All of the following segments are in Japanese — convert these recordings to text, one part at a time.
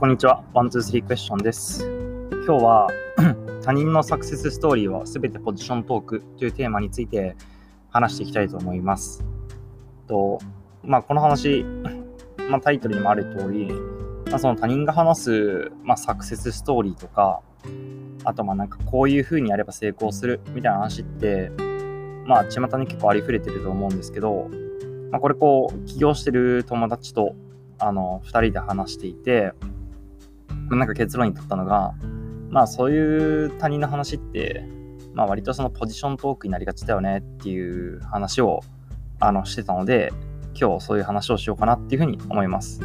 こんにちは。ワン、ツー、スリークエスチョンです。今日は 他人のサクセスストーリーはすべてポジショントークというテーマについて話していきたいと思います。とまあ、この話、まあ、タイトルにもある通り、まあ、その他人が話す、まあ、サクセスストーリーとか、あとまあなんかこういう風にやれば成功するみたいな話って、まあ巷に結構ありふれてると思うんですけど、まあ、これこう起業してる友達とあの2人で話していて、なんか結論に至ったのが、まあそういう他人の話って、まあ割とそのポジショントークになりがちだよねっていう話をあのしてたので、今日そういう話をしようかなっていうふうに思います。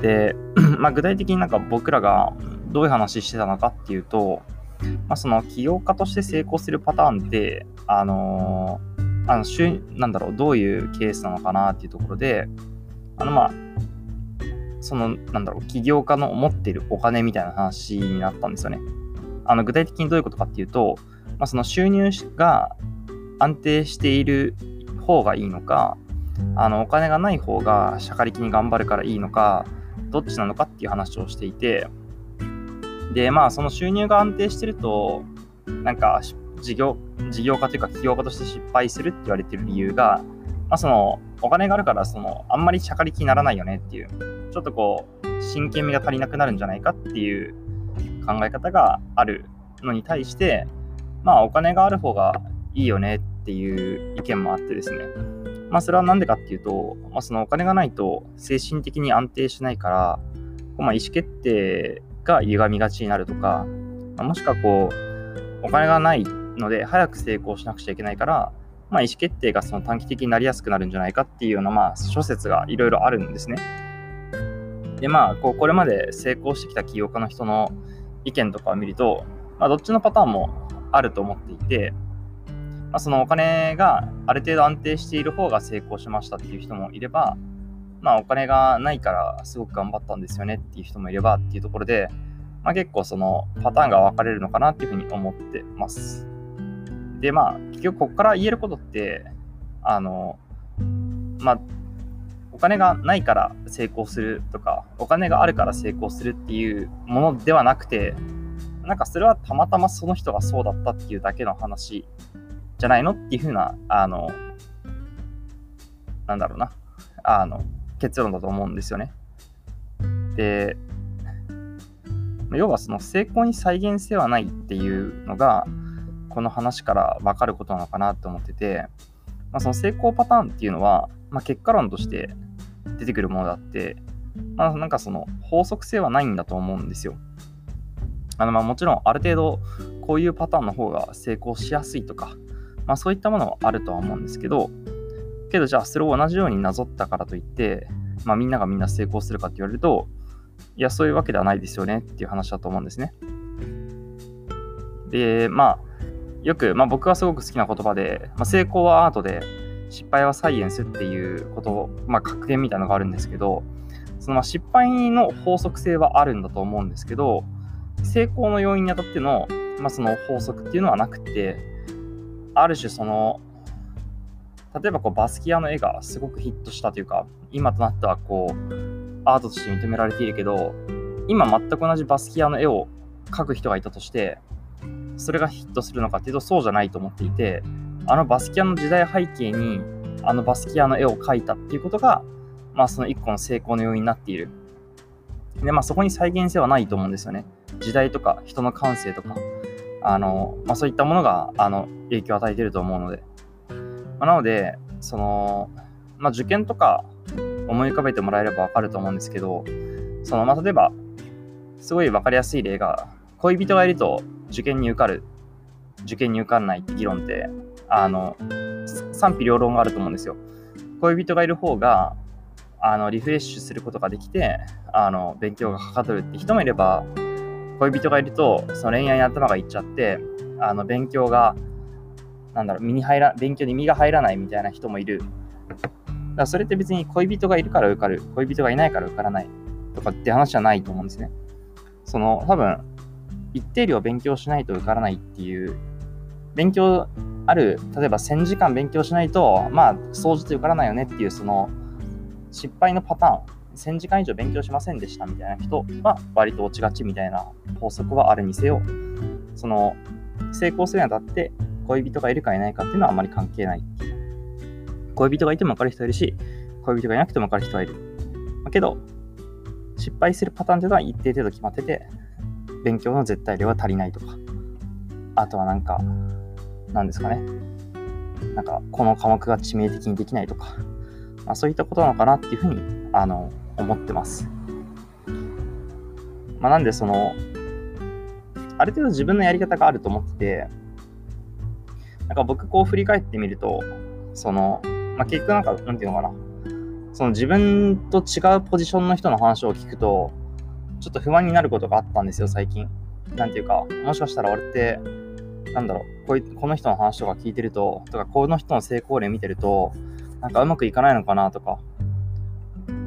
で、まあ具体的になんか僕らがどういう話してたのかっていうと、まあ、その起業家として成功するパターンって、あのーあのなんだろう、どういうケースなのかなっていうところで、あのまあ、その、なんだろう、起業家の持っているお金みたいな話になったんですよね。あの具体的にどういうことかっていうと、まあ、その収入が安定している方がいいのか、あのお金がない方が社会的に頑張るからいいのか、どっちなのかっていう話をしていて、で、まあ、その収入が安定してると、なんか、事業、事業家というか起業家として失敗するって言われてる理由が、まあ、その、お金があるから、その、あんまり社会的にならないよねっていう、ちょっとこう、真剣味が足りなくなるんじゃないかっていう考え方があるのに対して、まあ、お金がある方がいいよねっていう意見もあってですね。まあ、それはなんでかっていうと、まあ、そのお金がないと精神的に安定しないから、まあ、意思決定が歪みがちになるとか、まあもしくはこう、お金がないので早く成功しなくちゃいけないから、まあ、意思決定がその短期的になりやすくなるんじゃないかっていうような、まあ、諸説がいろいろあるんですね。で、まあ、こうこれまで成功してきた起業家の人の意見とかを見ると、まあ、どっちのパターンもあると思っていて、まあ、そのお金がある程度安定している方が成功しましたっていう人もいれば、まあ、お金がないからすごく頑張ったんですよねっていう人もいればっていうところで、まあ、結構そのパターンが分かれるのかなっていうふうに思ってます。で、まあ、結局ここから言えることって、あの、まあ、お金がないから成功するとか、お金があるから成功するっていうものではなくて、なんかそれはたまたまその人がそうだったっていうだけの話じゃないのっていうふうな、あの、なんだろうな、あの、結論だと思うんですよね。で、要はその成功に再現性はないっていうのが、この話から分かることなのかなと思ってて、まあ、その成功パターンっていうのは、まあ、結果論として出てくるものであって、まあ、なんかその法則性はないんだと思うんですよ。あのまあもちろんある程度こういうパターンの方が成功しやすいとか、まあ、そういったものはあるとは思うんですけど、けどじゃあそれを同じようになぞったからといって、まあ、みんながみんな成功するかって言われると、いや、そういうわけではないですよねっていう話だと思うんですね。で、まあ、よく、まあ、僕はすごく好きな言葉で、まあ、成功はアートで、失敗はサイエンスっていうこと、まあ、格言みたいなのがあるんですけど、そのまあ失敗の法則性はあるんだと思うんですけど、成功の要因にあたっての,、まあその法則っていうのはなくて、ある種その、例えばこうバスキアの絵がすごくヒットしたというか、今となってはこう、アートとして認められているけど、今全く同じバスキアの絵を描く人がいたとして、それがヒットするのかっていうとそうじゃないと思っていて、あのバスキアの時代背景にあのバスキアの絵を描いたっていうことが、まあその一個の成功の要因になっている。で、まあそこに再現性はないと思うんですよね。時代とか人の感性とか、あの、まあそういったものがあの影響を与えてると思うので。まあ、なので、その、まあ受験とか思い浮かべてもらえればわかると思うんですけど、その、まあ例えば、すごいわかりやすい例が、恋人がいると受験に受かる、受験に受かんないって議論って、あの、賛否両論があると思うんですよ。恋人がいる方が、あの、リフレッシュすることができて、あの、勉強がはかどるって人もいれば、恋人がいると、その恋愛に頭がいっちゃって、あの、勉強が、なんだろう、身に入ら、勉強に身が入らないみたいな人もいる。だからそれって別に恋人がいるから受かる、恋人がいないから受からないとかって話じゃないと思うんですね。その、多分、一定量勉強しないと受からないっていう、勉強ある、例えば1000時間勉強しないと、まあ、掃除と受からないよねっていう、その、失敗のパターン、1000時間以上勉強しませんでしたみたいな人は割と落ちがちみたいな法則はあるにせよ、その成功するにあたって恋人がいるかいないかっていうのはあまり関係ない恋人がいても分かる人はいるし、恋人がいなくても分かる人はいる。けど、失敗するパターンっていうのは一定程度決まってて、勉強の絶対量は足りないとか、あとはなんか、なんですかね。なんか、この科目が致命的にできないとか、まあ、そういったことなのかなっていうふうに、あの、思ってます。まあ、なんで、その、ある程度自分のやり方があると思ってて、なんか僕こう振り返ってみると、その、まあ、結局なんか、なんていうのかな。その自分と違うポジションの人の話を聞くと、ちょっと不安になることがあったんですよ、最近。なんていうか、もしかしたら俺って、なんだろう、こいこの人の話とか聞いてると、とか、この人の成功例見てると、なんかうまくいかないのかなとか、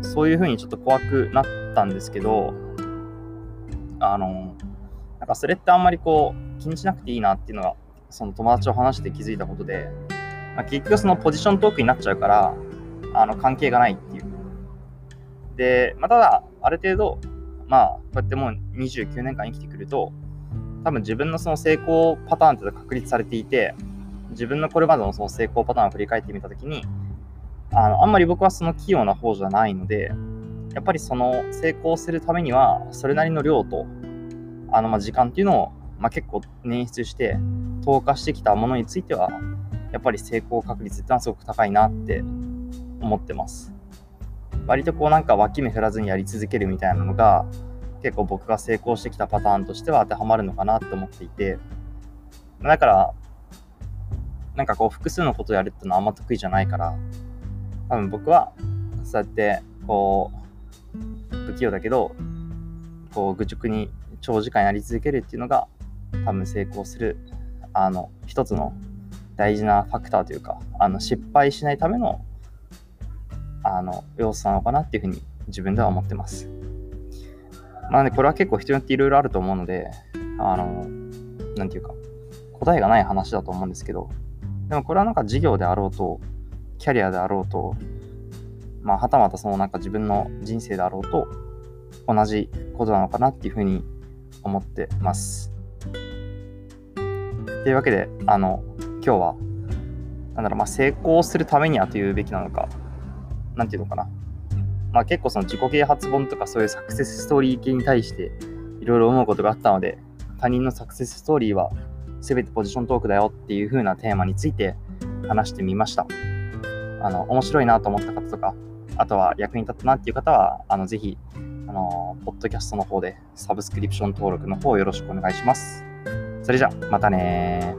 そういうふうにちょっと怖くなったんですけど、あの、なんかそれってあんまりこう、気にしなくていいなっていうのが、その友達と話して気づいたことで、まあ、結局そのポジショントークになっちゃうから、あの関係がないっていう。で、まあ、ただ、ある程度、まあ、こうやってもう29年間生きてくると、多分自分のその成功パターンっていうのが確立されていて、自分のこれまでのその成功パターンを振り返ってみたときに、あの、あんまり僕はその器用な方じゃないので、やっぱりその成功するためには、それなりの量と、あの、ま、時間っていうのを、ま、結構捻出して、投下してきたものについては、やっぱり成功確率ってのはすごく高いなって思ってます。割とこうなんか脇目振らずにやり続けるみたいなのが結構僕が成功してきたパターンとしては当てはまるのかなって思っていて。だからなんかこう複数のことをやるってのはあんま得意じゃないから多分僕はそうやってこう不器用だけどこう愚直に長時間やり続けるっていうのが多分成功するあの一つの大事なファクターというかあの失敗しないためのあの要素なのかなっていうふうに自分では思ってます。まあね、これは結構人によっていろいろあると思うので、あの、なんていうか、答えがない話だと思うんですけど、でもこれはなんか事業であろうと、キャリアであろうと、まあ、はたまたそのなんか自分の人生であろうと、同じことなのかなっていうふうに思ってます。というわけで、あの、今日は、なんだろう、まあ、成功するためにはというべきなのか、なんていうのかな。まあ結構その自己啓発本とかそういうサクセスストーリー系に対していろいろ思うことがあったので、他人のサクセスストーリーは全てポジショントークだよっていう風なテーマについて話してみました。あの、面白いなと思った方とか、あとは役に立ったなっていう方は、あの、ぜひ、あの、ポッドキャストの方でサブスクリプション登録の方よろしくお願いします。それじゃ、またね